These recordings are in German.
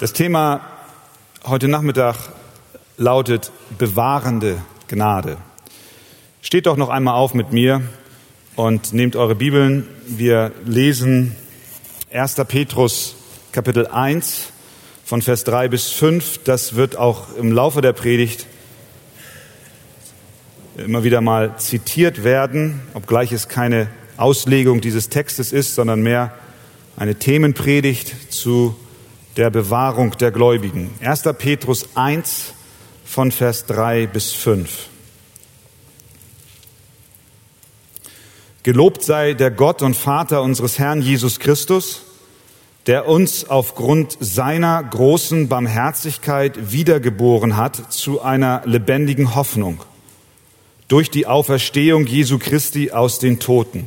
Das Thema heute Nachmittag lautet bewahrende Gnade. Steht doch noch einmal auf mit mir und nehmt eure Bibeln. Wir lesen 1. Petrus Kapitel 1 von Vers 3 bis 5. Das wird auch im Laufe der Predigt immer wieder mal zitiert werden, obgleich es keine Auslegung dieses Textes ist, sondern mehr eine Themenpredigt zu der Bewahrung der Gläubigen. 1. Petrus 1 von Vers 3 bis 5. Gelobt sei der Gott und Vater unseres Herrn Jesus Christus, der uns aufgrund seiner großen Barmherzigkeit wiedergeboren hat zu einer lebendigen Hoffnung durch die Auferstehung Jesu Christi aus den Toten,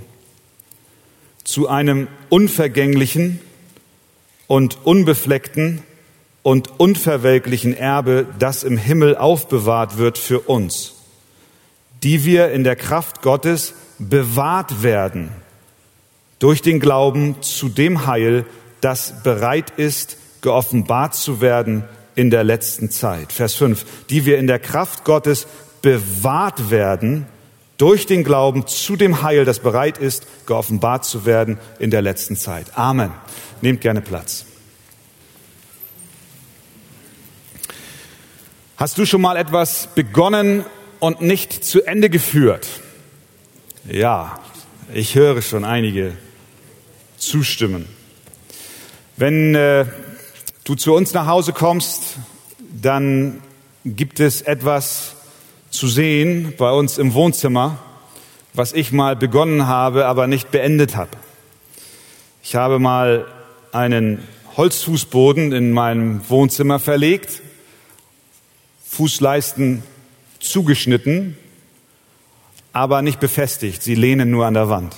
zu einem unvergänglichen, und unbefleckten und unverwelklichen Erbe, das im Himmel aufbewahrt wird für uns, die wir in der Kraft Gottes bewahrt werden durch den Glauben zu dem Heil, das bereit ist, geoffenbart zu werden in der letzten Zeit. Vers 5. Die wir in der Kraft Gottes bewahrt werden durch den Glauben zu dem Heil, das bereit ist, geoffenbart zu werden in der letzten Zeit. Amen. Nehmt gerne Platz. Hast du schon mal etwas begonnen und nicht zu Ende geführt? Ja, ich höre schon einige zustimmen. Wenn äh, du zu uns nach Hause kommst, dann gibt es etwas zu sehen bei uns im Wohnzimmer, was ich mal begonnen habe, aber nicht beendet habe. Ich habe mal einen Holzfußboden in meinem Wohnzimmer verlegt, Fußleisten zugeschnitten, aber nicht befestigt. Sie lehnen nur an der Wand.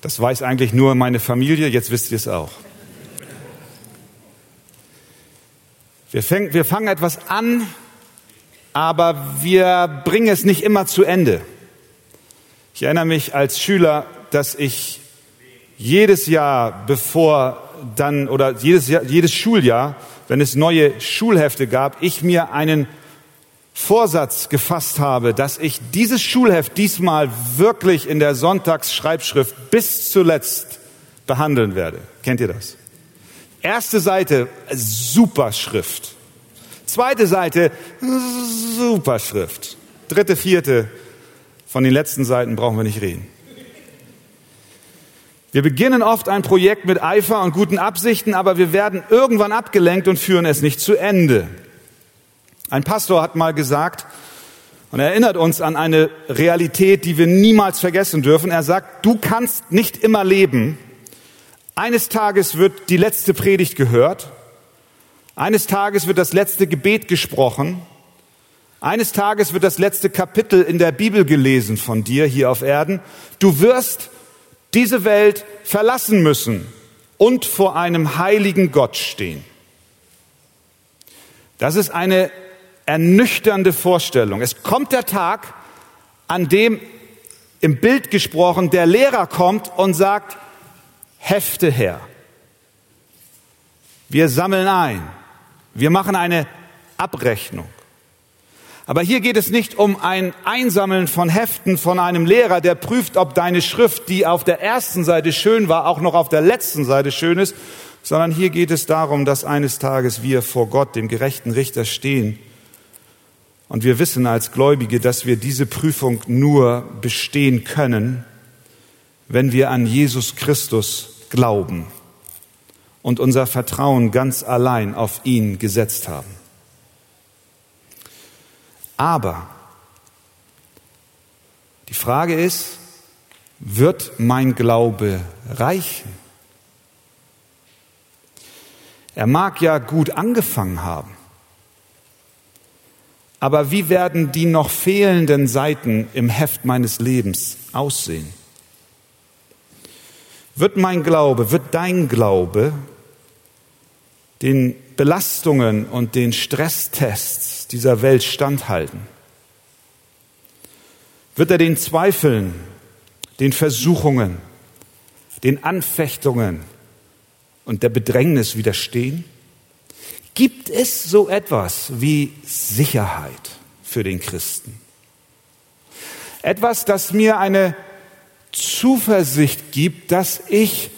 Das weiß eigentlich nur meine Familie, jetzt wisst ihr es auch. Wir, fäng, wir fangen etwas an, aber wir bringen es nicht immer zu Ende. Ich erinnere mich als Schüler, dass ich jedes Jahr, bevor dann oder jedes, Jahr, jedes Schuljahr, wenn es neue Schulhefte gab, ich mir einen Vorsatz gefasst habe, dass ich dieses Schulheft diesmal wirklich in der Sonntagsschreibschrift bis zuletzt behandeln werde. Kennt ihr das? Erste Seite, Superschrift. Zweite Seite, Superschrift. Dritte, vierte, von den letzten Seiten brauchen wir nicht reden. Wir beginnen oft ein Projekt mit Eifer und guten Absichten, aber wir werden irgendwann abgelenkt und führen es nicht zu Ende. Ein Pastor hat mal gesagt und erinnert uns an eine Realität, die wir niemals vergessen dürfen. Er sagt, du kannst nicht immer leben. Eines Tages wird die letzte Predigt gehört. Eines Tages wird das letzte Gebet gesprochen. Eines Tages wird das letzte Kapitel in der Bibel gelesen von dir hier auf Erden. Du wirst diese Welt verlassen müssen und vor einem heiligen Gott stehen. Das ist eine ernüchternde Vorstellung. Es kommt der Tag, an dem im Bild gesprochen der Lehrer kommt und sagt, Hefte her. Wir sammeln ein. Wir machen eine Abrechnung. Aber hier geht es nicht um ein Einsammeln von Heften von einem Lehrer, der prüft, ob deine Schrift, die auf der ersten Seite schön war, auch noch auf der letzten Seite schön ist, sondern hier geht es darum, dass eines Tages wir vor Gott, dem gerechten Richter, stehen. Und wir wissen als Gläubige, dass wir diese Prüfung nur bestehen können, wenn wir an Jesus Christus glauben und unser Vertrauen ganz allein auf ihn gesetzt haben. Aber die Frage ist, wird mein Glaube reichen? Er mag ja gut angefangen haben, aber wie werden die noch fehlenden Seiten im Heft meines Lebens aussehen? Wird mein Glaube, wird dein Glaube den Belastungen und den Stresstests dieser Welt standhalten? Wird er den Zweifeln, den Versuchungen, den Anfechtungen und der Bedrängnis widerstehen? Gibt es so etwas wie Sicherheit für den Christen? Etwas, das mir eine Zuversicht gibt, dass ich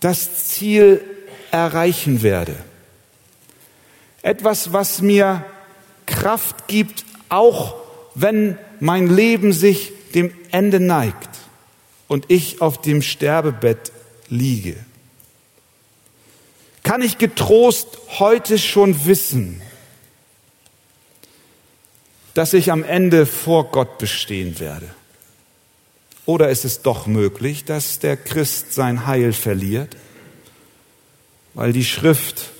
das Ziel erreichen werde. Etwas, was mir Kraft gibt, auch wenn mein Leben sich dem Ende neigt und ich auf dem Sterbebett liege. Kann ich getrost heute schon wissen, dass ich am Ende vor Gott bestehen werde? Oder ist es doch möglich, dass der Christ sein Heil verliert, weil die Schrift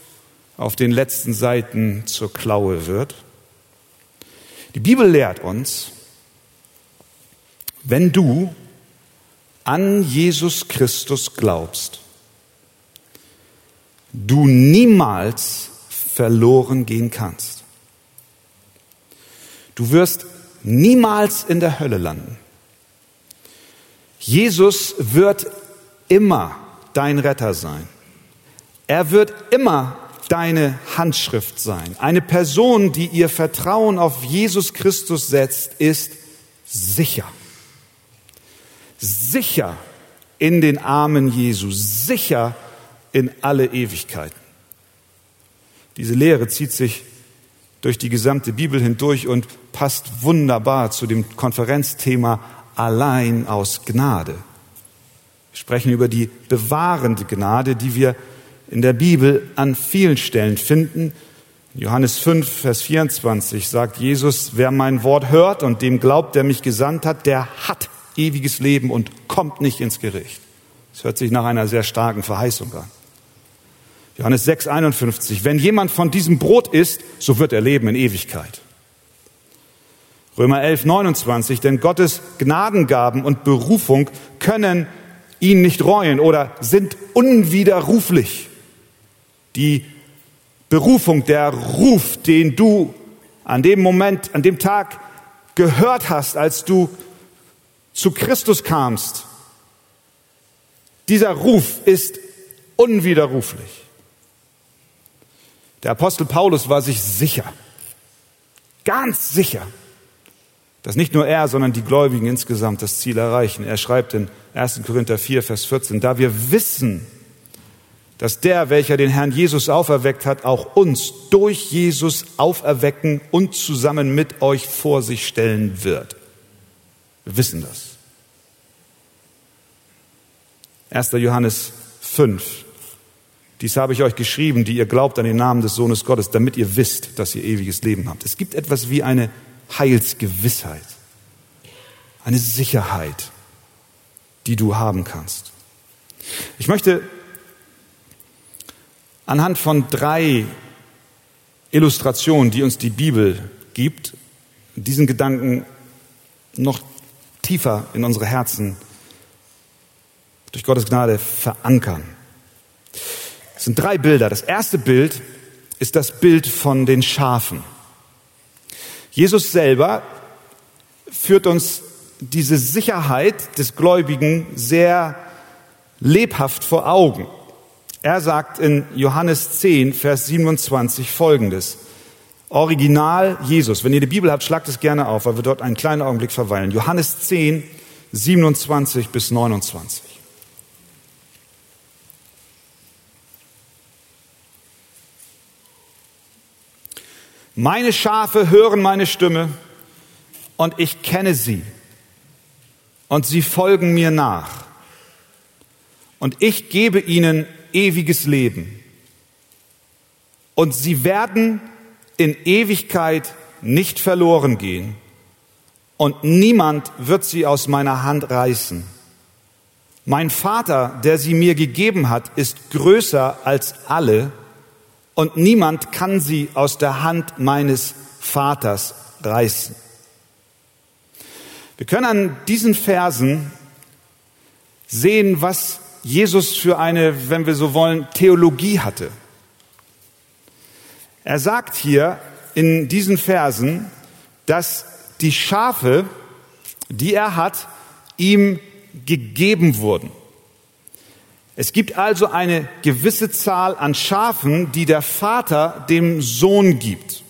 auf den letzten Seiten zur Klaue wird? Die Bibel lehrt uns, wenn du an Jesus Christus glaubst, du niemals verloren gehen kannst. Du wirst niemals in der Hölle landen. Jesus wird immer dein Retter sein. Er wird immer deine Handschrift sein. Eine Person, die ihr Vertrauen auf Jesus Christus setzt, ist sicher. Sicher in den Armen Jesu, sicher in alle Ewigkeiten. Diese Lehre zieht sich durch die gesamte Bibel hindurch und passt wunderbar zu dem Konferenzthema allein aus Gnade. Wir sprechen über die bewahrende Gnade, die wir in der Bibel an vielen Stellen finden. Johannes 5, Vers 24 sagt Jesus, wer mein Wort hört und dem glaubt, der mich gesandt hat, der hat ewiges Leben und kommt nicht ins Gericht. Das hört sich nach einer sehr starken Verheißung an. Johannes 6, 51, wenn jemand von diesem Brot isst, so wird er leben in Ewigkeit. Römer 11, 29, denn Gottes Gnadengaben und Berufung können ihn nicht reuen oder sind unwiderruflich. Die Berufung, der Ruf, den du an dem Moment, an dem Tag gehört hast, als du zu Christus kamst, dieser Ruf ist unwiderruflich. Der Apostel Paulus war sich sicher, ganz sicher, dass nicht nur er, sondern die Gläubigen insgesamt das Ziel erreichen. Er schreibt in 1. Korinther 4, Vers 14, da wir wissen, dass der, welcher den Herrn Jesus auferweckt hat, auch uns durch Jesus auferwecken und zusammen mit euch vor sich stellen wird. Wir wissen das. 1. Johannes 5. Dies habe ich euch geschrieben, die ihr glaubt an den Namen des Sohnes Gottes, damit ihr wisst, dass ihr ewiges Leben habt. Es gibt etwas wie eine Heilsgewissheit, eine Sicherheit, die du haben kannst. Ich möchte anhand von drei Illustrationen, die uns die Bibel gibt, diesen Gedanken noch tiefer in unsere Herzen durch Gottes Gnade verankern. Es sind drei Bilder. Das erste Bild ist das Bild von den Schafen. Jesus selber führt uns diese Sicherheit des Gläubigen sehr lebhaft vor Augen. Er sagt in Johannes 10, Vers 27 folgendes. Original Jesus. Wenn ihr die Bibel habt, schlagt es gerne auf, weil wir dort einen kleinen Augenblick verweilen. Johannes 10, 27 bis 29. Meine Schafe hören meine Stimme und ich kenne sie und sie folgen mir nach. Und ich gebe ihnen ewiges Leben. Und sie werden in Ewigkeit nicht verloren gehen. Und niemand wird sie aus meiner Hand reißen. Mein Vater, der sie mir gegeben hat, ist größer als alle und niemand kann sie aus der Hand meines Vaters reißen. Wir können an diesen Versen sehen, was Jesus für eine, wenn wir so wollen, Theologie hatte. Er sagt hier in diesen Versen, dass die Schafe, die er hat, ihm gegeben wurden. Es gibt also eine gewisse Zahl an Schafen, die der Vater dem Sohn gibt.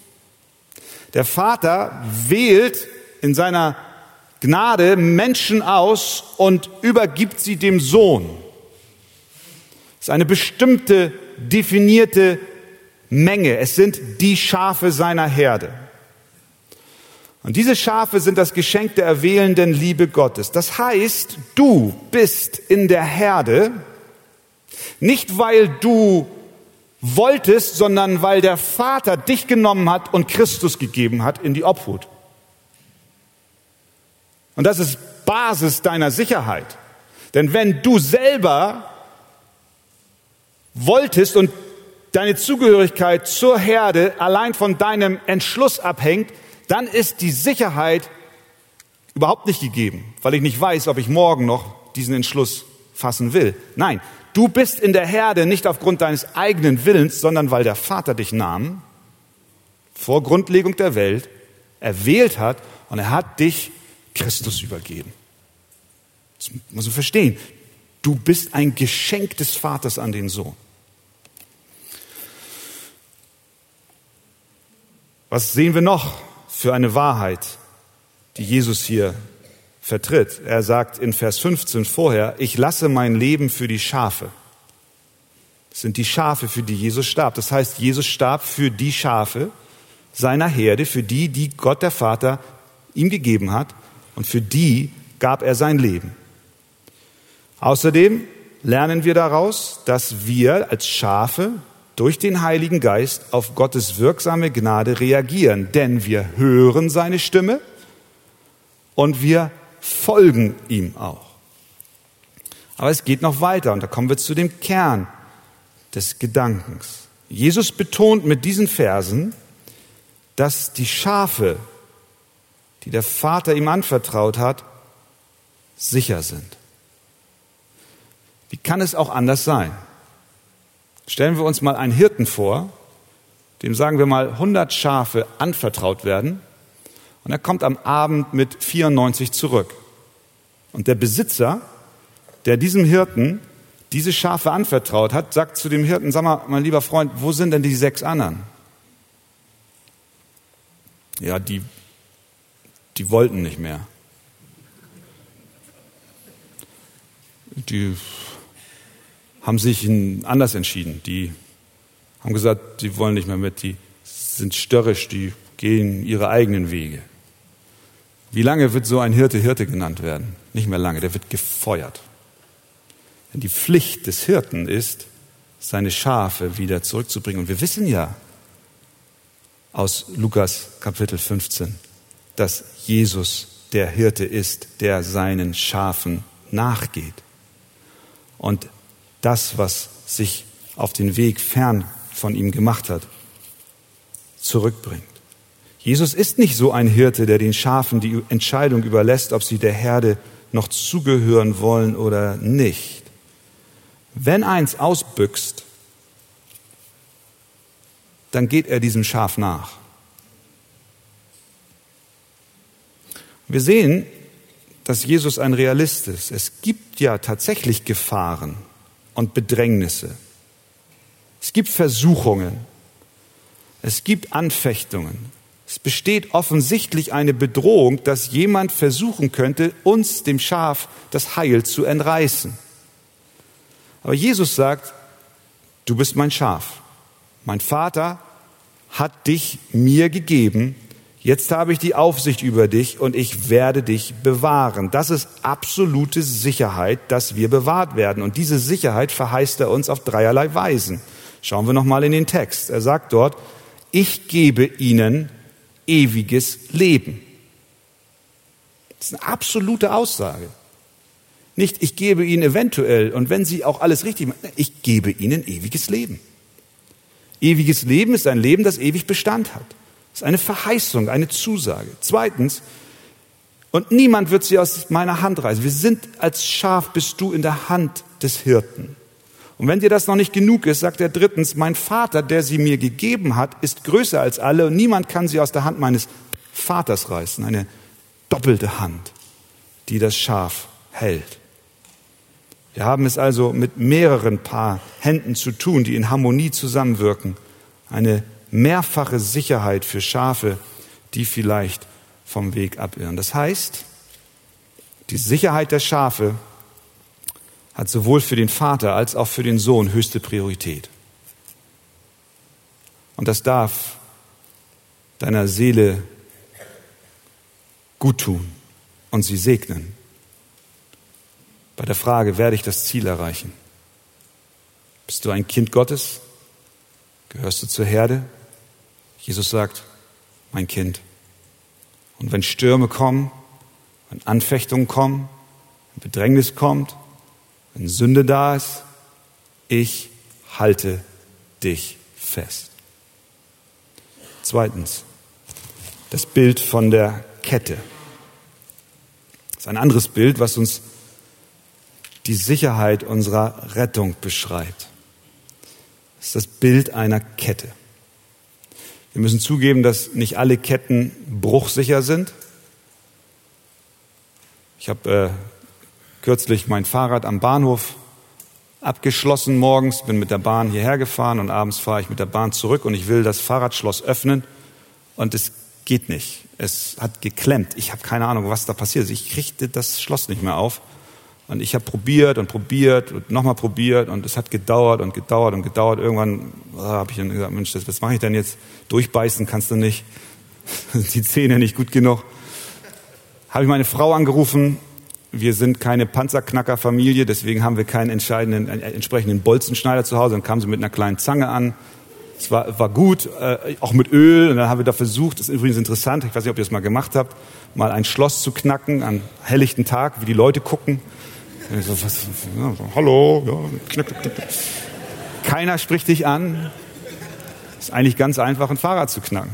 Der Vater wählt in seiner Gnade Menschen aus und übergibt sie dem Sohn. Es ist eine bestimmte, definierte Menge. Es sind die Schafe seiner Herde. Und diese Schafe sind das Geschenk der erwählenden Liebe Gottes. Das heißt, du bist in der Herde, nicht weil du wolltest, sondern weil der Vater dich genommen hat und Christus gegeben hat in die Obhut. Und das ist Basis deiner Sicherheit. Denn wenn du selber wolltest und deine Zugehörigkeit zur Herde allein von deinem Entschluss abhängt, dann ist die Sicherheit überhaupt nicht gegeben, weil ich nicht weiß, ob ich morgen noch diesen Entschluss fassen will. Nein, du bist in der Herde nicht aufgrund deines eigenen Willens, sondern weil der Vater dich nahm, vor Grundlegung der Welt, erwählt hat und er hat dich Christus übergeben. Das muss man verstehen. Du bist ein Geschenk des Vaters an den Sohn. Was sehen wir noch für eine Wahrheit, die Jesus hier vertritt? Er sagt in Vers 15 vorher, ich lasse mein Leben für die Schafe. Das sind die Schafe, für die Jesus starb. Das heißt, Jesus starb für die Schafe seiner Herde, für die, die Gott der Vater ihm gegeben hat. Und für die gab er sein Leben. Außerdem lernen wir daraus, dass wir als Schafe durch den Heiligen Geist auf Gottes wirksame Gnade reagieren, denn wir hören seine Stimme und wir folgen ihm auch. Aber es geht noch weiter und da kommen wir zu dem Kern des Gedankens. Jesus betont mit diesen Versen, dass die Schafe, die der Vater ihm anvertraut hat, sicher sind. Wie kann es auch anders sein? Stellen wir uns mal einen Hirten vor, dem sagen wir mal 100 Schafe anvertraut werden und er kommt am Abend mit 94 zurück. Und der Besitzer, der diesem Hirten diese Schafe anvertraut hat, sagt zu dem Hirten, sag mal, mein lieber Freund, wo sind denn die sechs anderen? Ja, die, die wollten nicht mehr. Die haben sich anders entschieden. Die haben gesagt, sie wollen nicht mehr mit, die sind störrisch, die gehen ihre eigenen Wege. Wie lange wird so ein Hirte Hirte genannt werden? Nicht mehr lange, der wird gefeuert. Denn die Pflicht des Hirten ist, seine Schafe wieder zurückzubringen. Und wir wissen ja aus Lukas Kapitel 15, dass Jesus der Hirte ist, der seinen Schafen nachgeht. Und das, was sich auf den Weg fern von ihm gemacht hat, zurückbringt. Jesus ist nicht so ein Hirte, der den Schafen die Entscheidung überlässt, ob sie der Herde noch zugehören wollen oder nicht. Wenn eins ausbüchst, dann geht er diesem Schaf nach. Wir sehen, dass Jesus ein Realist ist. Es gibt ja tatsächlich Gefahren, und Bedrängnisse. Es gibt Versuchungen. Es gibt Anfechtungen. Es besteht offensichtlich eine Bedrohung, dass jemand versuchen könnte, uns, dem Schaf, das Heil zu entreißen. Aber Jesus sagt, du bist mein Schaf. Mein Vater hat dich mir gegeben Jetzt habe ich die Aufsicht über dich und ich werde dich bewahren. Das ist absolute Sicherheit, dass wir bewahrt werden. Und diese Sicherheit verheißt er uns auf dreierlei Weisen. Schauen wir nochmal in den Text. Er sagt dort, ich gebe ihnen ewiges Leben. Das ist eine absolute Aussage. Nicht, ich gebe ihnen eventuell und wenn sie auch alles richtig machen, ich gebe ihnen ewiges Leben. Ewiges Leben ist ein Leben, das ewig Bestand hat. Das ist eine Verheißung, eine Zusage. Zweitens, und niemand wird sie aus meiner Hand reißen. Wir sind als Schaf, bist du in der Hand des Hirten. Und wenn dir das noch nicht genug ist, sagt er drittens, mein Vater, der sie mir gegeben hat, ist größer als alle und niemand kann sie aus der Hand meines Vaters reißen. Eine doppelte Hand, die das Schaf hält. Wir haben es also mit mehreren Paar Händen zu tun, die in Harmonie zusammenwirken. Eine mehrfache Sicherheit für Schafe, die vielleicht vom Weg abirren. Das heißt, die Sicherheit der Schafe hat sowohl für den Vater als auch für den Sohn höchste Priorität. Und das darf deiner Seele gut tun und sie segnen. Bei der Frage, werde ich das Ziel erreichen? Bist du ein Kind Gottes? Gehörst du zur Herde? Jesus sagt, mein Kind. Und wenn Stürme kommen, wenn Anfechtungen kommen, wenn Bedrängnis kommt, wenn Sünde da ist, ich halte dich fest. Zweitens, das Bild von der Kette. Das ist ein anderes Bild, was uns die Sicherheit unserer Rettung beschreibt. Das ist das Bild einer Kette. Wir müssen zugeben, dass nicht alle Ketten bruchsicher sind. Ich habe äh, kürzlich mein Fahrrad am Bahnhof abgeschlossen morgens, bin mit der Bahn hierher gefahren und abends fahre ich mit der Bahn zurück und ich will das Fahrradschloss öffnen und es geht nicht. Es hat geklemmt. Ich habe keine Ahnung, was da passiert ist. Ich kriegte das Schloss nicht mehr auf. Und ich habe probiert und probiert und nochmal probiert und es hat gedauert und gedauert und gedauert. Irgendwann oh, habe ich dann gesagt, Mensch, das, was mache ich denn jetzt? Durchbeißen kannst du nicht. Die Zähne nicht gut genug. Habe ich meine Frau angerufen. Wir sind keine Panzerknacker-Familie, deswegen haben wir keinen entscheidenden, äh, entsprechenden Bolzenschneider zu Hause. Dann kam sie mit einer kleinen Zange an. Es war, war gut, äh, auch mit Öl. Und dann haben wir da versucht, das ist übrigens interessant, ich weiß nicht, ob ihr das mal gemacht habt, mal ein Schloss zu knacken an helllichten Tag, wie die Leute gucken. So, was, ja, so, hallo, ja, knack, knack, knack. Keiner spricht dich an. Ist eigentlich ganz einfach, ein Fahrrad zu knacken.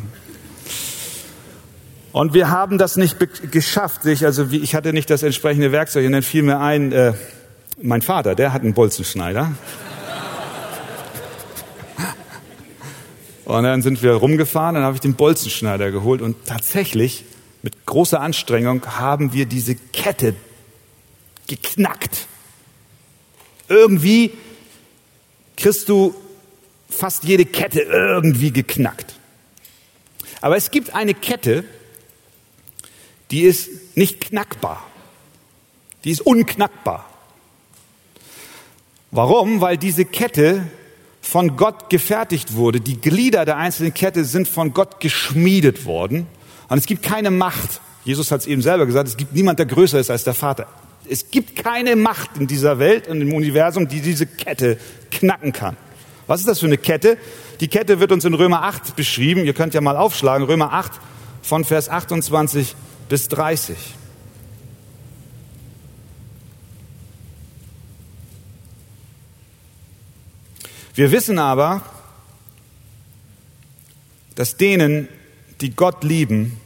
Und wir haben das nicht geschafft. Ich, also wie, ich hatte nicht das entsprechende Werkzeug. Und dann fiel mir ein, äh, mein Vater, der hat einen Bolzenschneider. Und dann sind wir rumgefahren, dann habe ich den Bolzenschneider geholt und tatsächlich mit großer Anstrengung haben wir diese Kette geknackt. Irgendwie kriegst du fast jede Kette irgendwie geknackt. Aber es gibt eine Kette, die ist nicht knackbar. Die ist unknackbar. Warum? Weil diese Kette von Gott gefertigt wurde. Die Glieder der einzelnen Kette sind von Gott geschmiedet worden. Und es gibt keine Macht. Jesus hat es eben selber gesagt, es gibt niemand, der größer ist als der Vater. Es gibt keine Macht in dieser Welt und im Universum, die diese Kette knacken kann. Was ist das für eine Kette? Die Kette wird uns in Römer 8 beschrieben. Ihr könnt ja mal aufschlagen. Römer 8 von Vers 28 bis 30. Wir wissen aber, dass denen, die Gott lieben,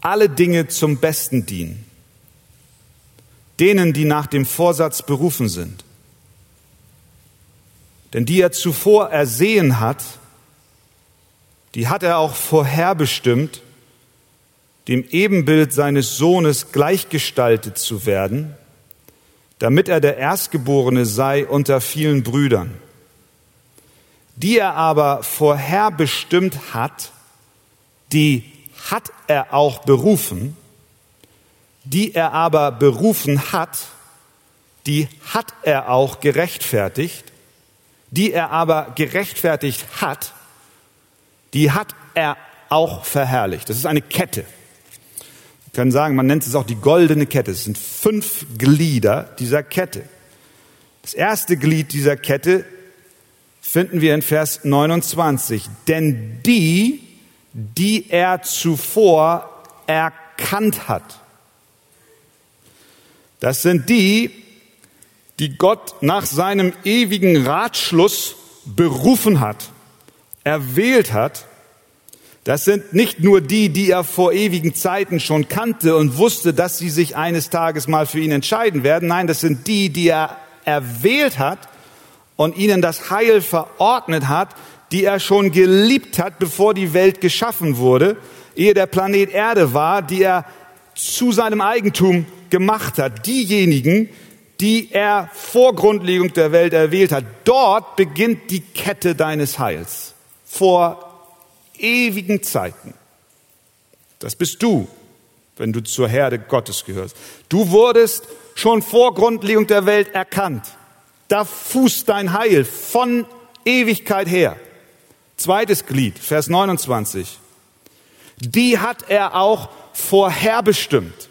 alle Dinge zum Besten dienen denen, die nach dem Vorsatz berufen sind. Denn die er zuvor ersehen hat, die hat er auch vorherbestimmt, dem Ebenbild seines Sohnes gleichgestaltet zu werden, damit er der Erstgeborene sei unter vielen Brüdern. Die er aber vorherbestimmt hat, die hat er auch berufen, die er aber berufen hat, die hat er auch gerechtfertigt, die er aber gerechtfertigt hat, die hat er auch verherrlicht. Das ist eine Kette. Können sagen, man nennt es auch die goldene Kette. Es sind fünf Glieder dieser Kette. Das erste Glied dieser Kette finden wir in Vers 29. Denn die, die er zuvor erkannt hat, das sind die, die Gott nach seinem ewigen Ratschluss berufen hat, erwählt hat. Das sind nicht nur die, die er vor ewigen Zeiten schon kannte und wusste, dass sie sich eines Tages mal für ihn entscheiden werden. Nein, das sind die, die er erwählt hat und ihnen das Heil verordnet hat, die er schon geliebt hat, bevor die Welt geschaffen wurde, ehe der Planet Erde war, die er zu seinem Eigentum gemacht hat. Diejenigen, die er vor Grundlegung der Welt erwählt hat. Dort beginnt die Kette deines Heils. Vor ewigen Zeiten. Das bist du, wenn du zur Herde Gottes gehörst. Du wurdest schon vor Grundlegung der Welt erkannt. Da fußt dein Heil von Ewigkeit her. Zweites Glied, Vers 29. Die hat er auch vorherbestimmt.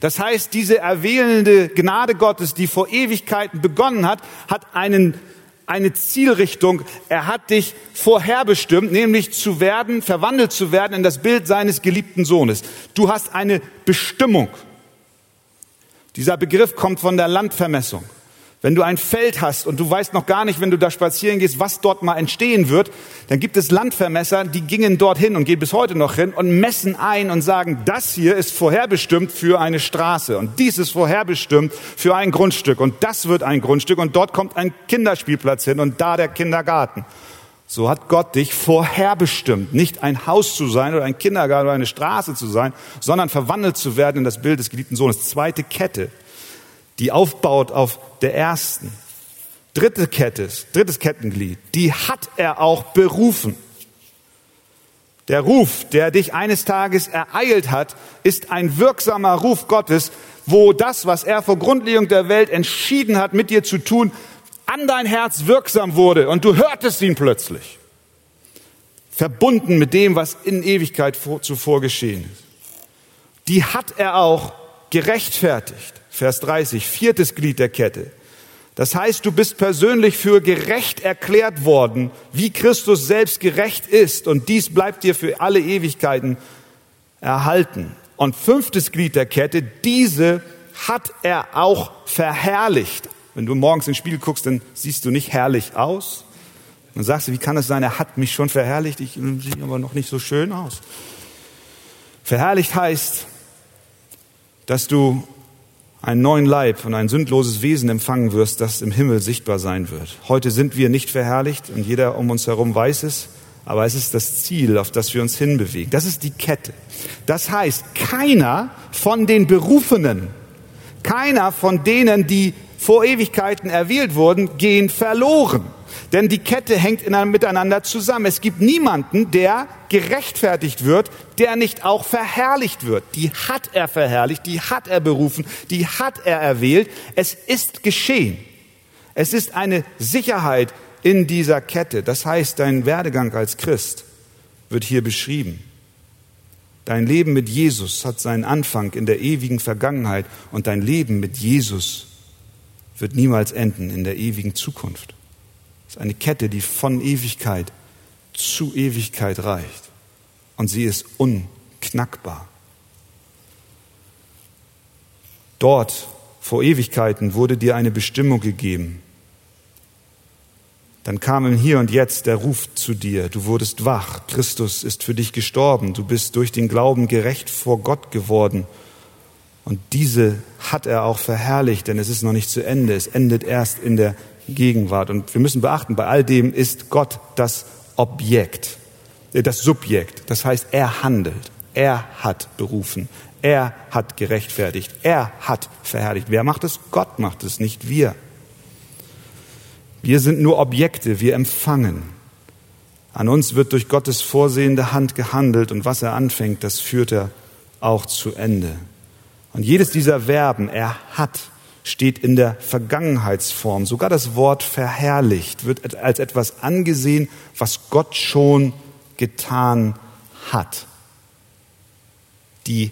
Das heißt, diese erwählende Gnade Gottes, die vor Ewigkeiten begonnen hat, hat einen, eine Zielrichtung. Er hat dich vorherbestimmt, nämlich zu werden, verwandelt zu werden in das Bild seines geliebten Sohnes. Du hast eine Bestimmung. Dieser Begriff kommt von der Landvermessung. Wenn du ein Feld hast und du weißt noch gar nicht, wenn du da spazieren gehst, was dort mal entstehen wird, dann gibt es Landvermesser, die gingen dorthin und gehen bis heute noch hin und messen ein und sagen, das hier ist vorherbestimmt für eine Straße und dies ist vorherbestimmt für ein Grundstück und das wird ein Grundstück und dort kommt ein Kinderspielplatz hin und da der Kindergarten. So hat Gott dich vorherbestimmt, nicht ein Haus zu sein oder ein Kindergarten oder eine Straße zu sein, sondern verwandelt zu werden in das Bild des geliebten Sohnes. Zweite Kette die aufbaut auf der ersten. Dritte Kette, drittes Kettenglied, die hat er auch berufen. Der Ruf, der dich eines Tages ereilt hat, ist ein wirksamer Ruf Gottes, wo das, was er vor Grundlegung der Welt entschieden hat, mit dir zu tun, an dein Herz wirksam wurde und du hörtest ihn plötzlich. Verbunden mit dem, was in Ewigkeit zuvor geschehen ist. Die hat er auch gerechtfertigt. Vers 30, viertes Glied der Kette. Das heißt, du bist persönlich für gerecht erklärt worden, wie Christus selbst gerecht ist. Und dies bleibt dir für alle Ewigkeiten erhalten. Und fünftes Glied der Kette, diese hat er auch verherrlicht. Wenn du morgens ins Spiel guckst, dann siehst du nicht herrlich aus. Dann sagst du, wie kann es sein, er hat mich schon verherrlicht, ich sehe aber noch nicht so schön aus. Verherrlicht heißt, dass du einen neuen Leib und ein sündloses Wesen empfangen wirst, das im Himmel sichtbar sein wird. Heute sind wir nicht verherrlicht und jeder um uns herum weiß es, aber es ist das Ziel, auf das wir uns hinbewegen. Das ist die Kette. Das heißt, keiner von den Berufenen, keiner von denen, die vor Ewigkeiten erwählt wurden, gehen verloren. Denn die Kette hängt miteinander zusammen. Es gibt niemanden, der gerechtfertigt wird, der nicht auch verherrlicht wird. Die hat er verherrlicht, die hat er berufen, die hat er erwählt. Es ist geschehen. Es ist eine Sicherheit in dieser Kette. Das heißt, dein Werdegang als Christ wird hier beschrieben. Dein Leben mit Jesus hat seinen Anfang in der ewigen Vergangenheit und dein Leben mit Jesus wird niemals enden in der ewigen Zukunft. Ist eine Kette, die von Ewigkeit zu Ewigkeit reicht. Und sie ist unknackbar. Dort, vor Ewigkeiten, wurde dir eine Bestimmung gegeben. Dann kam im Hier und Jetzt der Ruf zu dir. Du wurdest wach. Christus ist für dich gestorben. Du bist durch den Glauben gerecht vor Gott geworden. Und diese hat er auch verherrlicht, denn es ist noch nicht zu Ende. Es endet erst in der Gegenwart. Und wir müssen beachten, bei all dem ist Gott das Objekt, äh, das Subjekt. Das heißt, er handelt. Er hat berufen. Er hat gerechtfertigt. Er hat verherrlicht. Wer macht es? Gott macht es, nicht wir. Wir sind nur Objekte. Wir empfangen. An uns wird durch Gottes vorsehende Hand gehandelt und was er anfängt, das führt er auch zu Ende. Und jedes dieser Verben, er hat, steht in der Vergangenheitsform. Sogar das Wort verherrlicht wird als etwas angesehen, was Gott schon getan hat. Die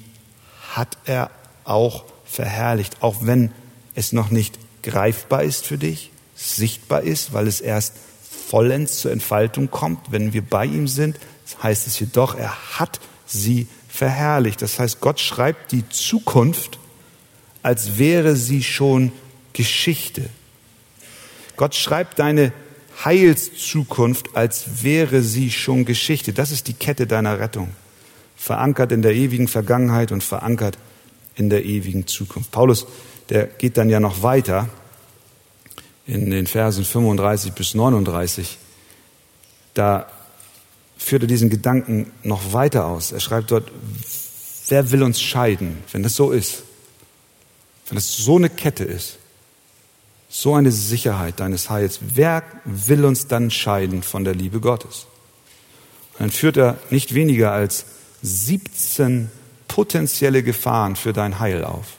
hat er auch verherrlicht, auch wenn es noch nicht greifbar ist für dich, sichtbar ist, weil es erst vollends zur Entfaltung kommt, wenn wir bei ihm sind. Heißt es jedoch, er hat sie verherrlicht. Das heißt, Gott schreibt die Zukunft, als wäre sie schon Geschichte. Gott schreibt deine Heilszukunft, als wäre sie schon Geschichte. Das ist die Kette deiner Rettung. Verankert in der ewigen Vergangenheit und verankert in der ewigen Zukunft. Paulus, der geht dann ja noch weiter in den Versen 35 bis 39. Da führt er diesen Gedanken noch weiter aus. Er schreibt dort, wer will uns scheiden, wenn das so ist? Wenn das so eine Kette ist, so eine Sicherheit deines Heils, wer will uns dann scheiden von der Liebe Gottes? Dann führt er nicht weniger als 17 potenzielle Gefahren für dein Heil auf.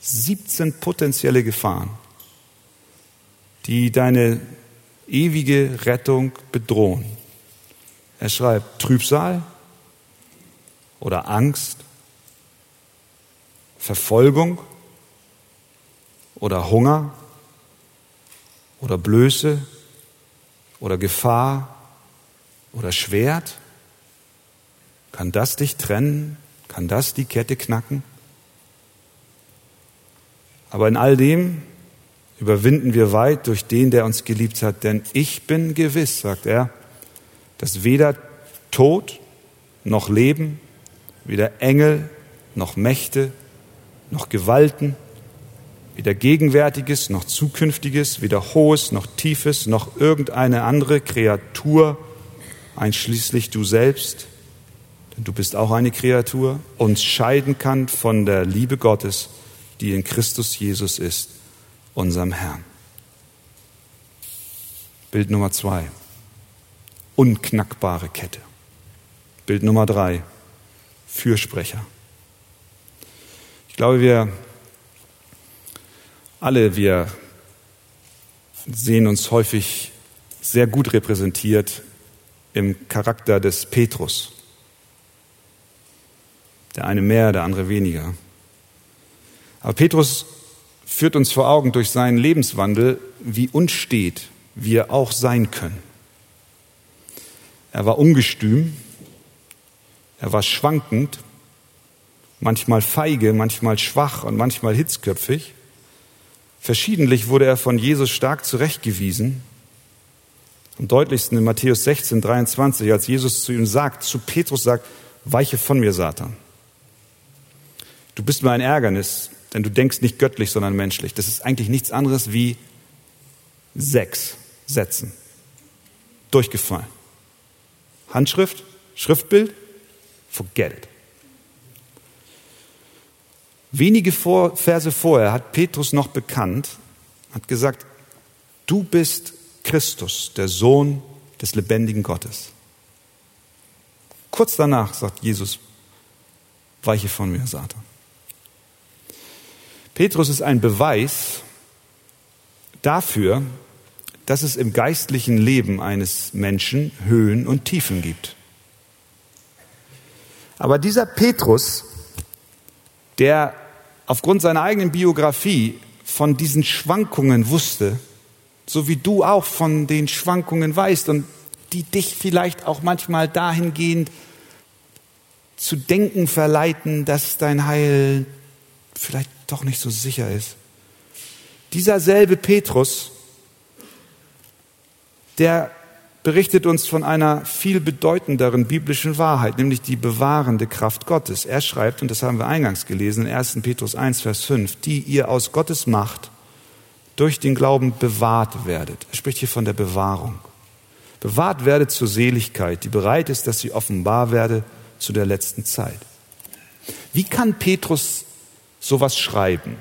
17 potenzielle Gefahren, die deine ewige Rettung bedrohen. Er schreibt Trübsal oder Angst, Verfolgung oder Hunger oder Blöße oder Gefahr oder Schwert? Kann das dich trennen? Kann das die Kette knacken? Aber in all dem überwinden wir weit durch den, der uns geliebt hat. Denn ich bin gewiss, sagt er, dass weder Tod noch Leben, weder Engel noch Mächte noch Gewalten, weder Gegenwärtiges noch Zukünftiges, weder Hohes noch Tiefes noch irgendeine andere Kreatur, einschließlich du selbst, denn du bist auch eine Kreatur, uns scheiden kann von der Liebe Gottes, die in Christus Jesus ist, unserem Herrn. Bild Nummer zwei. Unknackbare Kette. Bild Nummer drei. Fürsprecher. Ich glaube, wir alle, wir sehen uns häufig sehr gut repräsentiert im Charakter des Petrus. Der eine mehr, der andere weniger. Aber Petrus führt uns vor Augen durch seinen Lebenswandel, wie unstet wir auch sein können. Er war ungestüm, er war schwankend, manchmal feige, manchmal schwach und manchmal hitzköpfig. Verschiedentlich wurde er von Jesus stark zurechtgewiesen. Am deutlichsten in Matthäus 16, 23, als Jesus zu ihm sagt, zu Petrus sagt, weiche von mir, Satan. Du bist mir ein Ärgernis, denn du denkst nicht göttlich, sondern menschlich. Das ist eigentlich nichts anderes wie sechs Sätzen. Durchgefallen. Handschrift, Schriftbild, forget it. Wenige Verse vorher hat Petrus noch bekannt, hat gesagt, du bist Christus, der Sohn des lebendigen Gottes. Kurz danach sagt Jesus, weiche von mir, Satan. Petrus ist ein Beweis dafür, dass es im geistlichen Leben eines Menschen Höhen und Tiefen gibt. Aber dieser Petrus, der aufgrund seiner eigenen Biografie von diesen Schwankungen wusste, so wie du auch von den Schwankungen weißt und die dich vielleicht auch manchmal dahingehend zu denken verleiten, dass dein Heil vielleicht doch nicht so sicher ist. Dieser selbe Petrus, der berichtet uns von einer viel bedeutenderen biblischen Wahrheit, nämlich die bewahrende Kraft Gottes. Er schreibt, und das haben wir eingangs gelesen, in 1. Petrus 1, Vers 5, die ihr aus Gottes Macht durch den Glauben bewahrt werdet. Er spricht hier von der Bewahrung. Bewahrt werdet zur Seligkeit, die bereit ist, dass sie offenbar werde zu der letzten Zeit. Wie kann Petrus sowas schreiben?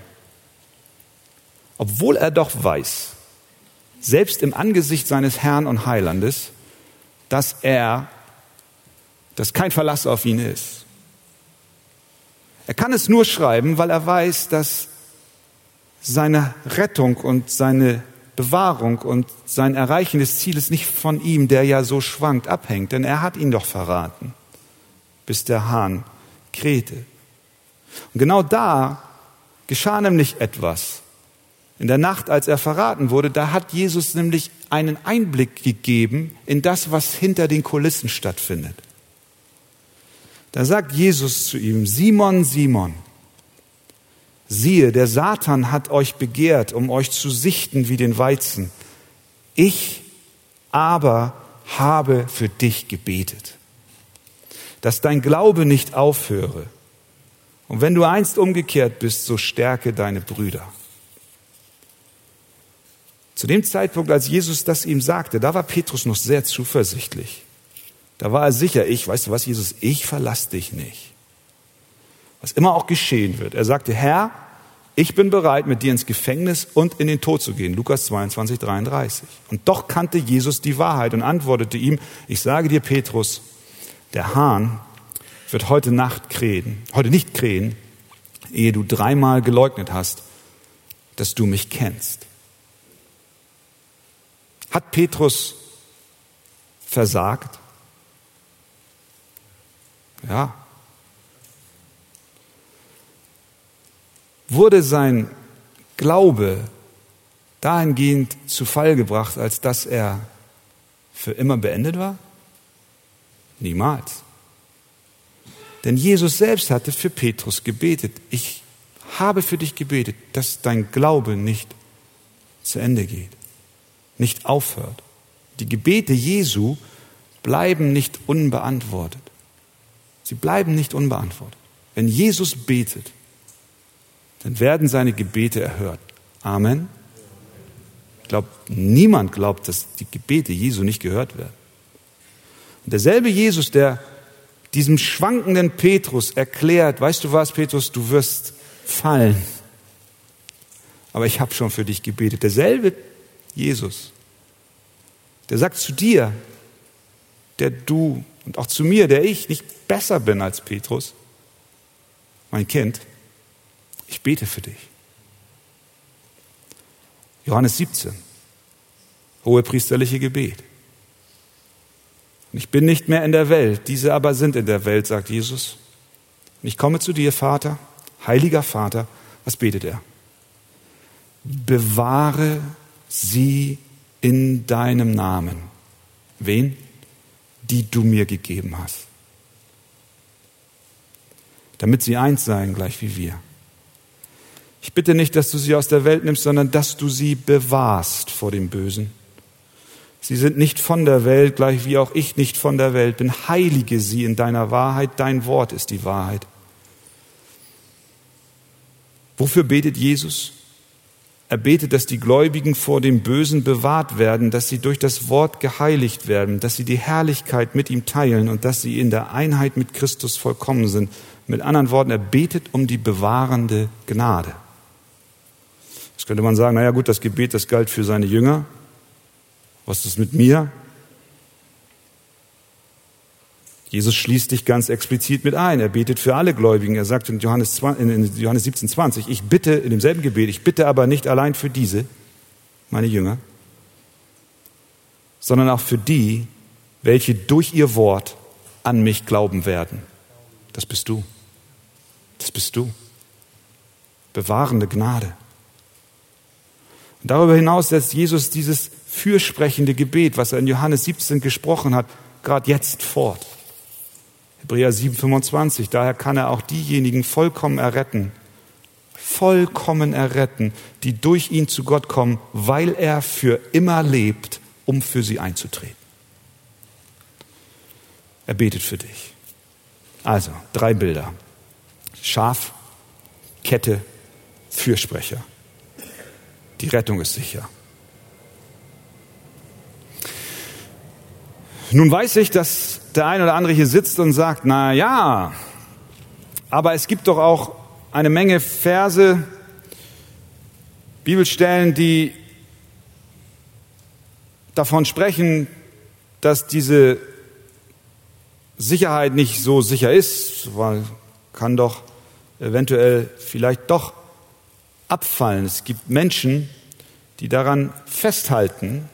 Obwohl er doch weiß, selbst im Angesicht seines Herrn und Heilandes, dass er, dass kein Verlass auf ihn ist. Er kann es nur schreiben, weil er weiß, dass seine Rettung und seine Bewahrung und sein Erreichen des Zieles nicht von ihm, der ja so schwankt, abhängt, denn er hat ihn doch verraten, bis der Hahn krähte. Und genau da geschah nämlich etwas, in der Nacht, als er verraten wurde, da hat Jesus nämlich einen Einblick gegeben in das, was hinter den Kulissen stattfindet. Da sagt Jesus zu ihm, Simon, Simon, siehe, der Satan hat euch begehrt, um euch zu sichten wie den Weizen. Ich aber habe für dich gebetet, dass dein Glaube nicht aufhöre. Und wenn du einst umgekehrt bist, so stärke deine Brüder. Zu dem Zeitpunkt, als Jesus das ihm sagte, da war Petrus noch sehr zuversichtlich. Da war er sicher, ich, weißt du was, Jesus, ich verlasse dich nicht. Was immer auch geschehen wird. Er sagte, Herr, ich bin bereit, mit dir ins Gefängnis und in den Tod zu gehen. Lukas 22, 33. Und doch kannte Jesus die Wahrheit und antwortete ihm, ich sage dir, Petrus, der Hahn wird heute Nacht krähen, heute nicht krähen, ehe du dreimal geleugnet hast, dass du mich kennst. Hat Petrus versagt? Ja. Wurde sein Glaube dahingehend zu Fall gebracht, als dass er für immer beendet war? Niemals. Denn Jesus selbst hatte für Petrus gebetet. Ich habe für dich gebetet, dass dein Glaube nicht zu Ende geht, nicht aufhört. Die Gebete Jesu bleiben nicht unbeantwortet. Sie bleiben nicht unbeantwortet. Wenn Jesus betet, dann werden seine Gebete erhört. Amen. Ich glaube, niemand glaubt, dass die Gebete Jesu nicht gehört werden. Und derselbe Jesus, der diesem schwankenden Petrus erklärt, weißt du was, Petrus, du wirst fallen. Aber ich habe schon für dich gebetet. Derselbe Jesus, der sagt zu dir, der du und auch zu mir, der ich nicht besser bin als Petrus, mein Kind, ich bete für dich. Johannes 17, hohe priesterliche Gebet. Ich bin nicht mehr in der Welt, diese aber sind in der Welt, sagt Jesus. Und ich komme zu dir, Vater, heiliger Vater. Was betet er? Bewahre sie in deinem Namen. Wen? Die du mir gegeben hast. Damit sie eins seien, gleich wie wir. Ich bitte nicht, dass du sie aus der Welt nimmst, sondern dass du sie bewahrst vor dem Bösen. Sie sind nicht von der Welt, gleich wie auch ich nicht von der Welt bin. Heilige sie in deiner Wahrheit, dein Wort ist die Wahrheit. Wofür betet Jesus? Er betet, dass die Gläubigen vor dem Bösen bewahrt werden, dass sie durch das Wort geheiligt werden, dass sie die Herrlichkeit mit ihm teilen und dass sie in der Einheit mit Christus vollkommen sind. Mit anderen Worten, er betet um die bewahrende Gnade. Jetzt könnte man sagen, naja gut, das Gebet, das galt für seine Jünger, was ist mit mir? Jesus schließt dich ganz explizit mit ein. Er betet für alle Gläubigen. Er sagt in Johannes, 20, in Johannes 17, 20, ich bitte in demselben Gebet, ich bitte aber nicht allein für diese, meine Jünger, sondern auch für die, welche durch ihr Wort an mich glauben werden. Das bist du. Das bist du. Bewahrende Gnade. Und darüber hinaus setzt Jesus dieses fürsprechende Gebet, was er in Johannes 17 gesprochen hat, gerade jetzt fort. Hebräer 7, 25, daher kann er auch diejenigen vollkommen erretten, vollkommen erretten, die durch ihn zu Gott kommen, weil er für immer lebt, um für sie einzutreten. Er betet für dich. Also, drei Bilder. Schaf, Kette, Fürsprecher. Die Rettung ist sicher. Nun weiß ich, dass der ein oder andere hier sitzt und sagt, na ja, aber es gibt doch auch eine Menge Verse, Bibelstellen, die davon sprechen, dass diese Sicherheit nicht so sicher ist, weil kann doch eventuell vielleicht doch abfallen. Es gibt Menschen, die daran festhalten,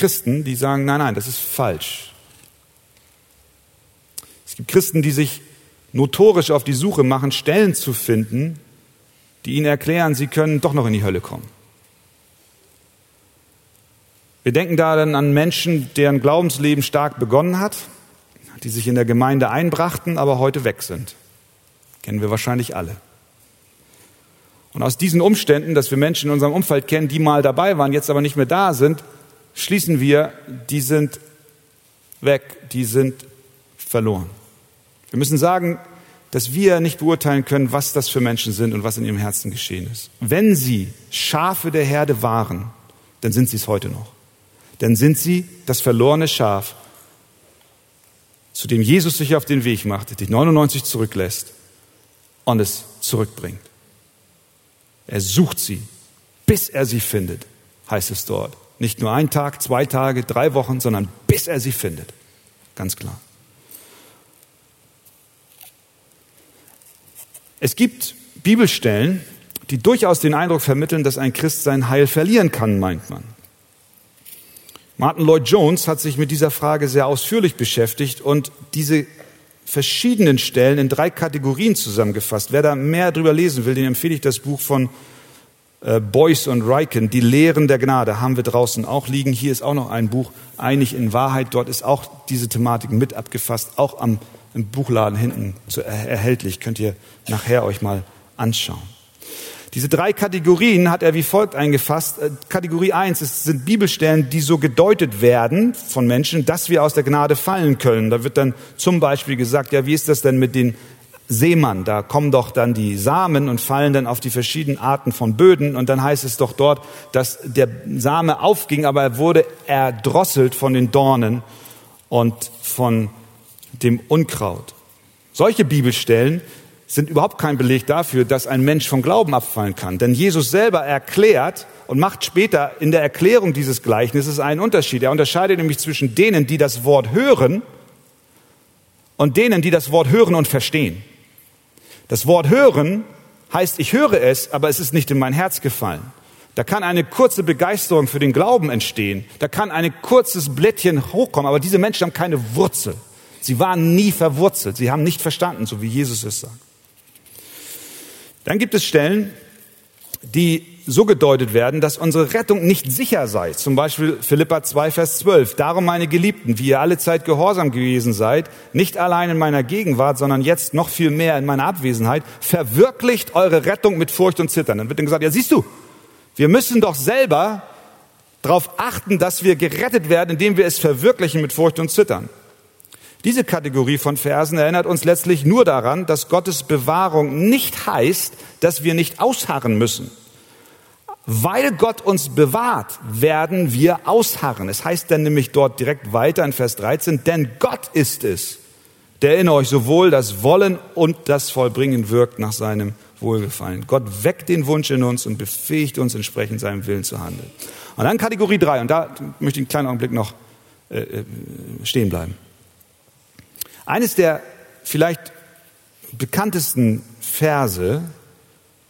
Christen, die sagen, nein, nein, das ist falsch. Es gibt Christen, die sich notorisch auf die Suche machen, Stellen zu finden, die ihnen erklären, sie können doch noch in die Hölle kommen. Wir denken da dann an Menschen, deren Glaubensleben stark begonnen hat, die sich in der Gemeinde einbrachten, aber heute weg sind. Kennen wir wahrscheinlich alle. Und aus diesen Umständen, dass wir Menschen in unserem Umfeld kennen, die mal dabei waren, jetzt aber nicht mehr da sind, schließen wir, die sind weg, die sind verloren. Wir müssen sagen, dass wir nicht beurteilen können, was das für Menschen sind und was in ihrem Herzen geschehen ist. Wenn sie Schafe der Herde waren, dann sind sie es heute noch. Dann sind sie das verlorene Schaf, zu dem Jesus sich auf den Weg macht, die 99 zurücklässt und es zurückbringt. Er sucht sie, bis er sie findet, heißt es dort. Nicht nur ein Tag, zwei Tage, drei Wochen, sondern bis er sie findet. Ganz klar. Es gibt Bibelstellen, die durchaus den Eindruck vermitteln, dass ein Christ sein Heil verlieren kann, meint man. Martin Lloyd Jones hat sich mit dieser Frage sehr ausführlich beschäftigt und diese verschiedenen Stellen in drei Kategorien zusammengefasst. Wer da mehr darüber lesen will, den empfehle ich das Buch von äh, Beuys und Riken, Die Lehren der Gnade, haben wir draußen auch liegen. Hier ist auch noch ein Buch, Einig in Wahrheit. Dort ist auch diese Thematik mit abgefasst, auch am, im Buchladen hinten zu, erhältlich. Könnt ihr nachher euch mal anschauen. Diese drei Kategorien hat er wie folgt eingefasst. Äh, Kategorie eins sind Bibelstellen, die so gedeutet werden von Menschen, dass wir aus der Gnade fallen können. Da wird dann zum Beispiel gesagt, ja, wie ist das denn mit den Seemann? Da kommen doch dann die Samen und fallen dann auf die verschiedenen Arten von Böden. Und dann heißt es doch dort, dass der Same aufging, aber er wurde erdrosselt von den Dornen und von dem Unkraut. Solche Bibelstellen sind überhaupt kein Beleg dafür, dass ein Mensch vom Glauben abfallen kann. Denn Jesus selber erklärt und macht später in der Erklärung dieses Gleichnisses einen Unterschied. Er unterscheidet nämlich zwischen denen, die das Wort hören und denen, die das Wort hören und verstehen. Das Wort hören heißt, ich höre es, aber es ist nicht in mein Herz gefallen. Da kann eine kurze Begeisterung für den Glauben entstehen. Da kann ein kurzes Blättchen hochkommen, aber diese Menschen haben keine Wurzel. Sie waren nie verwurzelt. Sie haben nicht verstanden, so wie Jesus es sagt. Dann gibt es Stellen, die so gedeutet werden, dass unsere Rettung nicht sicher sei. Zum Beispiel Philippa 2, Vers 12. Darum, meine Geliebten, wie ihr alle Zeit gehorsam gewesen seid, nicht allein in meiner Gegenwart, sondern jetzt noch viel mehr in meiner Abwesenheit, verwirklicht eure Rettung mit Furcht und Zittern. Dann wird dann gesagt, ja siehst du, wir müssen doch selber darauf achten, dass wir gerettet werden, indem wir es verwirklichen mit Furcht und Zittern. Diese Kategorie von Versen erinnert uns letztlich nur daran, dass Gottes Bewahrung nicht heißt, dass wir nicht ausharren müssen. Weil Gott uns bewahrt, werden wir ausharren. Es heißt dann nämlich dort direkt weiter in Vers 13, denn Gott ist es, der in euch sowohl das Wollen und das Vollbringen wirkt nach seinem Wohlgefallen. Gott weckt den Wunsch in uns und befähigt uns entsprechend seinem Willen zu handeln. Und dann Kategorie 3, und da möchte ich einen kleinen Augenblick noch äh, äh stehen bleiben. Eines der vielleicht bekanntesten Verse,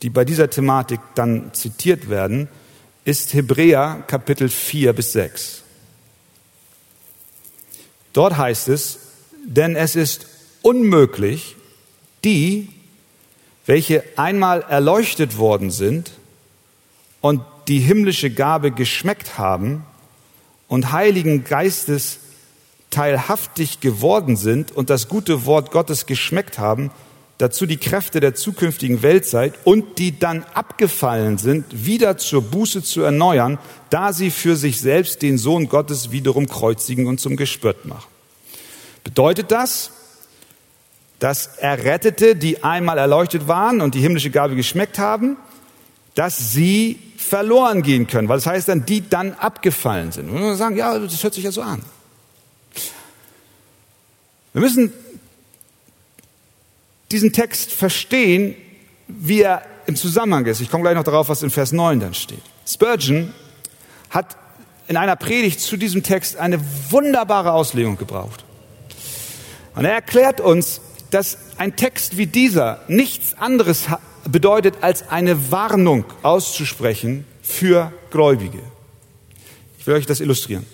die bei dieser Thematik dann zitiert werden, ist Hebräer Kapitel 4 bis 6. Dort heißt es, denn es ist unmöglich, die, welche einmal erleuchtet worden sind und die himmlische Gabe geschmeckt haben und Heiligen Geistes teilhaftig geworden sind und das gute Wort Gottes geschmeckt haben, dazu die Kräfte der zukünftigen Weltzeit und die dann abgefallen sind, wieder zur Buße zu erneuern, da sie für sich selbst den Sohn Gottes wiederum kreuzigen und zum Gespött machen. Bedeutet das, dass Errettete, die einmal erleuchtet waren und die himmlische Gabe geschmeckt haben, dass sie verloren gehen können, weil das heißt dann, die dann abgefallen sind. Und wir sagen, ja, das hört sich ja so an. Wir müssen diesen Text verstehen, wie er im Zusammenhang ist. Ich komme gleich noch darauf, was in Vers 9 dann steht. Spurgeon hat in einer Predigt zu diesem Text eine wunderbare Auslegung gebraucht. Und er erklärt uns, dass ein Text wie dieser nichts anderes bedeutet, als eine Warnung auszusprechen für Gläubige. Ich will euch das illustrieren.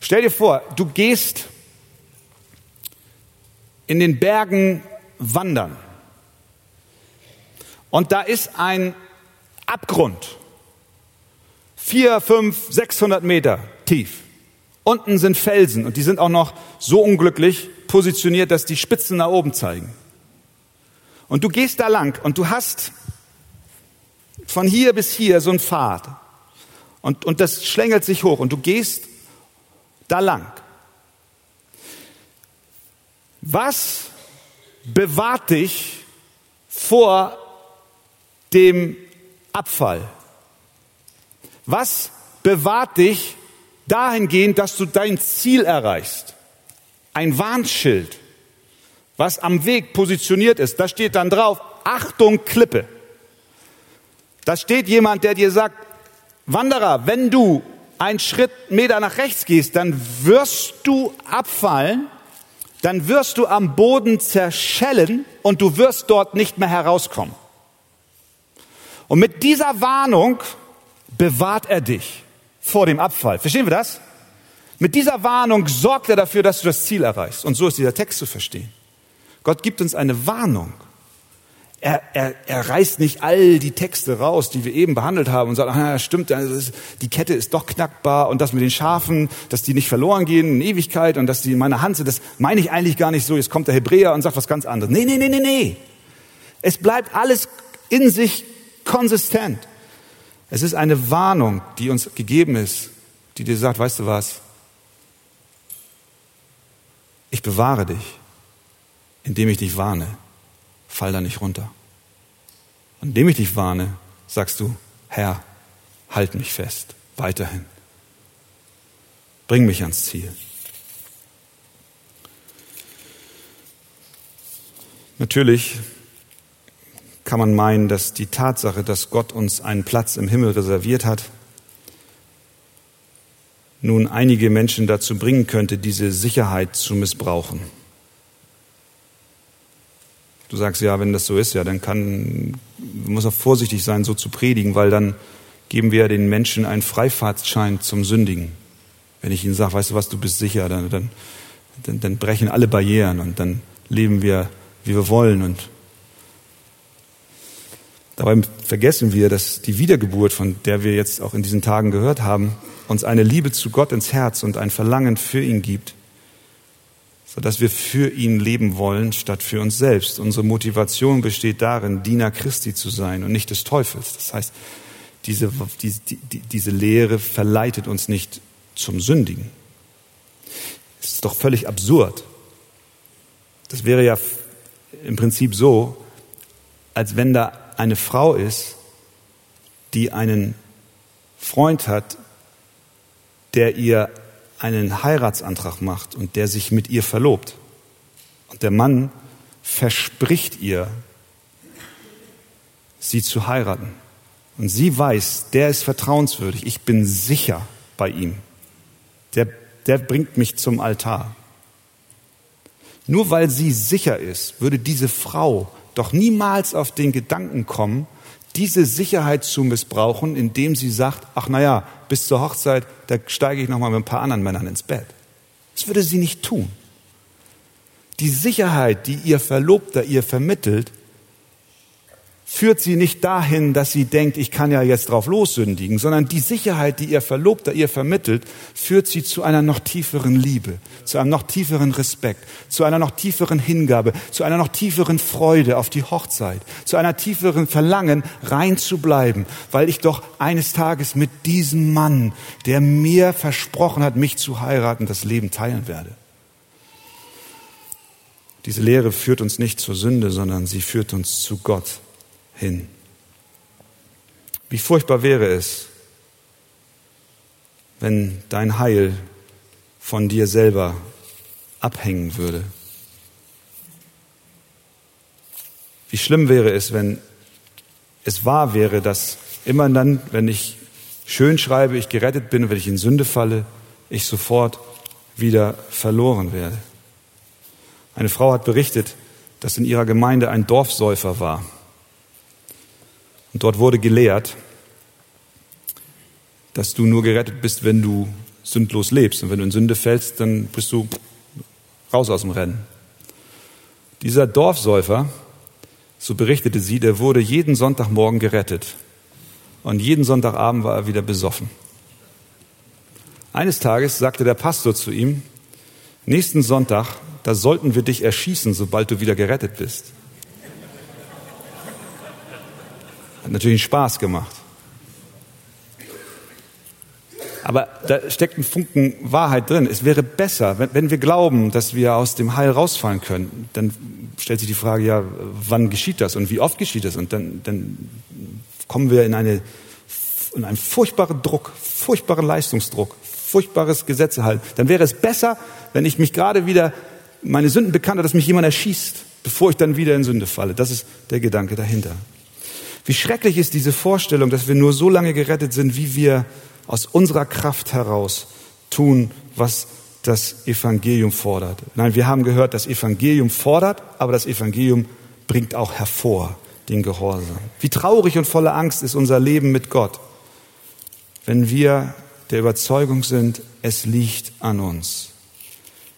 Stell dir vor, du gehst in den Bergen wandern. Und da ist ein Abgrund. Vier, fünf, sechshundert Meter tief. Unten sind Felsen und die sind auch noch so unglücklich positioniert, dass die Spitzen nach oben zeigen. Und du gehst da lang und du hast von hier bis hier so ein Pfad. Und, und das schlängelt sich hoch und du gehst da lang. Was bewahrt dich vor dem Abfall? Was bewahrt dich dahingehend, dass du dein Ziel erreichst? Ein Warnschild, was am Weg positioniert ist. Da steht dann drauf, Achtung Klippe. Da steht jemand, der dir sagt, Wanderer, wenn du einen Schritt Meter nach rechts gehst, dann wirst du abfallen, dann wirst du am Boden zerschellen und du wirst dort nicht mehr herauskommen. Und mit dieser Warnung bewahrt er dich vor dem Abfall. Verstehen wir das? Mit dieser Warnung sorgt er dafür, dass du das Ziel erreichst. Und so ist dieser Text zu verstehen. Gott gibt uns eine Warnung. Er, er, er reißt nicht all die Texte raus, die wir eben behandelt haben und sagt, ah, stimmt, die Kette ist doch knackbar und das mit den Schafen, dass die nicht verloren gehen in Ewigkeit und dass die in meiner Hand sind, das meine ich eigentlich gar nicht so. Jetzt kommt der Hebräer und sagt was ganz anderes. Nee, nee, nee, nee, nee. Es bleibt alles in sich konsistent. Es ist eine Warnung, die uns gegeben ist, die dir sagt, weißt du was? Ich bewahre dich, indem ich dich warne fall da nicht runter. Und indem ich dich warne, sagst du, Herr, halt mich fest, weiterhin. Bring mich ans Ziel. Natürlich kann man meinen, dass die Tatsache, dass Gott uns einen Platz im Himmel reserviert hat, nun einige Menschen dazu bringen könnte, diese Sicherheit zu missbrauchen. Du sagst, ja, wenn das so ist, ja, dann kann, muss auch vorsichtig sein, so zu predigen, weil dann geben wir den Menschen einen Freifahrtschein zum Sündigen. Wenn ich ihnen sage, weißt du was, du bist sicher, dann, dann, dann, dann brechen alle Barrieren und dann leben wir, wie wir wollen. Und dabei vergessen wir, dass die Wiedergeburt, von der wir jetzt auch in diesen Tagen gehört haben, uns eine Liebe zu Gott ins Herz und ein Verlangen für ihn gibt, sodass wir für ihn leben wollen, statt für uns selbst. Unsere Motivation besteht darin, Diener Christi zu sein und nicht des Teufels. Das heißt, diese, die, die, diese Lehre verleitet uns nicht zum Sündigen. Es ist doch völlig absurd. Das wäre ja im Prinzip so, als wenn da eine Frau ist, die einen Freund hat, der ihr einen Heiratsantrag macht und der sich mit ihr verlobt. Und der Mann verspricht ihr, sie zu heiraten. Und sie weiß, der ist vertrauenswürdig, ich bin sicher bei ihm. Der, der bringt mich zum Altar. Nur weil sie sicher ist, würde diese Frau doch niemals auf den Gedanken kommen, diese Sicherheit zu missbrauchen, indem sie sagt, ach naja, bis zur Hochzeit, da steige ich noch mal mit ein paar anderen Männern ins Bett. Das würde sie nicht tun. Die Sicherheit, die ihr Verlobter ihr vermittelt, führt sie nicht dahin, dass sie denkt, ich kann ja jetzt drauf lossündigen, sondern die Sicherheit, die ihr Verlobter ihr vermittelt, führt sie zu einer noch tieferen Liebe, zu einem noch tieferen Respekt, zu einer noch tieferen Hingabe, zu einer noch tieferen Freude auf die Hochzeit, zu einer tieferen Verlangen, rein zu bleiben, weil ich doch eines Tages mit diesem Mann, der mir versprochen hat, mich zu heiraten, das Leben teilen werde. Diese Lehre führt uns nicht zur Sünde, sondern sie führt uns zu Gott hin. Wie furchtbar wäre es, wenn dein Heil von dir selber abhängen würde. Wie schlimm wäre es, wenn es wahr wäre, dass immer dann, wenn ich schön schreibe, ich gerettet bin, wenn ich in Sünde falle, ich sofort wieder verloren werde. Eine Frau hat berichtet, dass in ihrer Gemeinde ein Dorfsäufer war. Und dort wurde gelehrt, dass du nur gerettet bist, wenn du sündlos lebst. Und wenn du in Sünde fällst, dann bist du raus aus dem Rennen. Dieser Dorfsäufer, so berichtete sie, der wurde jeden Sonntagmorgen gerettet. Und jeden Sonntagabend war er wieder besoffen. Eines Tages sagte der Pastor zu ihm, nächsten Sonntag, da sollten wir dich erschießen, sobald du wieder gerettet bist. Hat natürlich Spaß gemacht. Aber da steckt ein Funken Wahrheit drin. Es wäre besser, wenn, wenn wir glauben, dass wir aus dem Heil rausfallen können, dann stellt sich die Frage, ja, wann geschieht das und wie oft geschieht das? Und dann, dann kommen wir in, eine, in einen furchtbaren Druck, furchtbaren Leistungsdruck, furchtbares Gesetzehalten. Dann wäre es besser, wenn ich mich gerade wieder meine Sünden bekannte, dass mich jemand erschießt, bevor ich dann wieder in Sünde falle. Das ist der Gedanke dahinter. Wie schrecklich ist diese Vorstellung, dass wir nur so lange gerettet sind, wie wir aus unserer Kraft heraus tun, was das Evangelium fordert. Nein, wir haben gehört, das Evangelium fordert, aber das Evangelium bringt auch hervor den Gehorsam. Wie traurig und voller Angst ist unser Leben mit Gott, wenn wir der Überzeugung sind, es liegt an uns.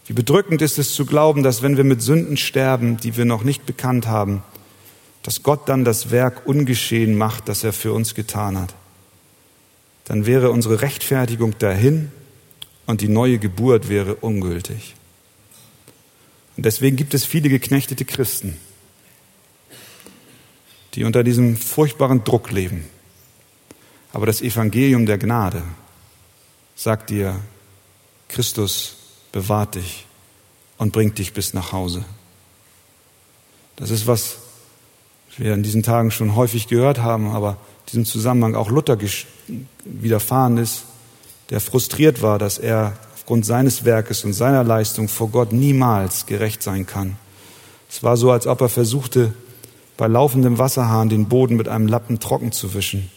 Wie bedrückend ist es zu glauben, dass wenn wir mit Sünden sterben, die wir noch nicht bekannt haben, dass Gott dann das Werk ungeschehen macht, das er für uns getan hat. Dann wäre unsere Rechtfertigung dahin und die neue Geburt wäre ungültig. Und deswegen gibt es viele geknechtete Christen, die unter diesem furchtbaren Druck leben. Aber das Evangelium der Gnade sagt dir, Christus bewahrt dich und bringt dich bis nach Hause. Das ist, was wir in diesen Tagen schon häufig gehört haben, aber diesem Zusammenhang auch Luther widerfahren ist, der frustriert war, dass er aufgrund seines Werkes und seiner Leistung vor Gott niemals gerecht sein kann. Es war so, als ob er versuchte, bei laufendem Wasserhahn den Boden mit einem Lappen trocken zu wischen.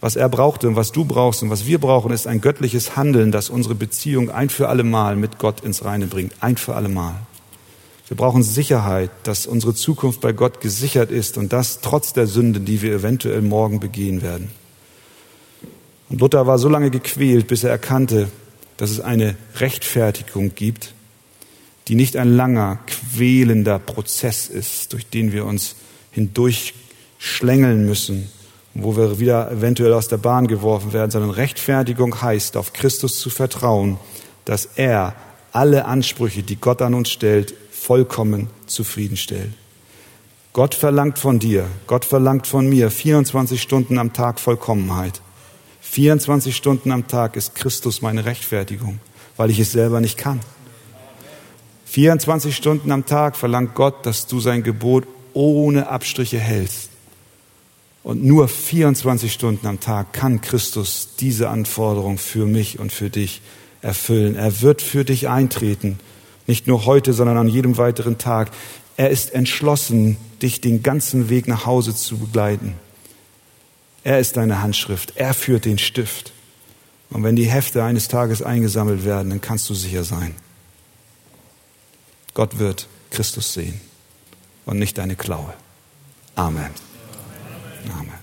Was er brauchte und was du brauchst und was wir brauchen, ist ein göttliches Handeln, das unsere Beziehung ein für alle Mal mit Gott ins Reine bringt. Ein für alle Mal. Wir brauchen Sicherheit, dass unsere Zukunft bei Gott gesichert ist und das trotz der Sünde, die wir eventuell morgen begehen werden. Und Luther war so lange gequält, bis er erkannte, dass es eine Rechtfertigung gibt, die nicht ein langer, quälender Prozess ist, durch den wir uns hindurch schlängeln müssen, wo wir wieder eventuell aus der Bahn geworfen werden, sondern Rechtfertigung heißt, auf Christus zu vertrauen, dass er alle Ansprüche, die Gott an uns stellt, vollkommen zufriedenstellt. Gott verlangt von dir, Gott verlangt von mir 24 Stunden am Tag Vollkommenheit. 24 Stunden am Tag ist Christus meine Rechtfertigung, weil ich es selber nicht kann. 24 Stunden am Tag verlangt Gott, dass du sein Gebot ohne Abstriche hältst. Und nur 24 Stunden am Tag kann Christus diese Anforderung für mich und für dich erfüllen. Er wird für dich eintreten, nicht nur heute, sondern an jedem weiteren Tag. Er ist entschlossen, dich den ganzen Weg nach Hause zu begleiten. Er ist deine Handschrift. Er führt den Stift. Und wenn die Hefte eines Tages eingesammelt werden, dann kannst du sicher sein. Gott wird Christus sehen und nicht deine Klaue. Amen. Amen.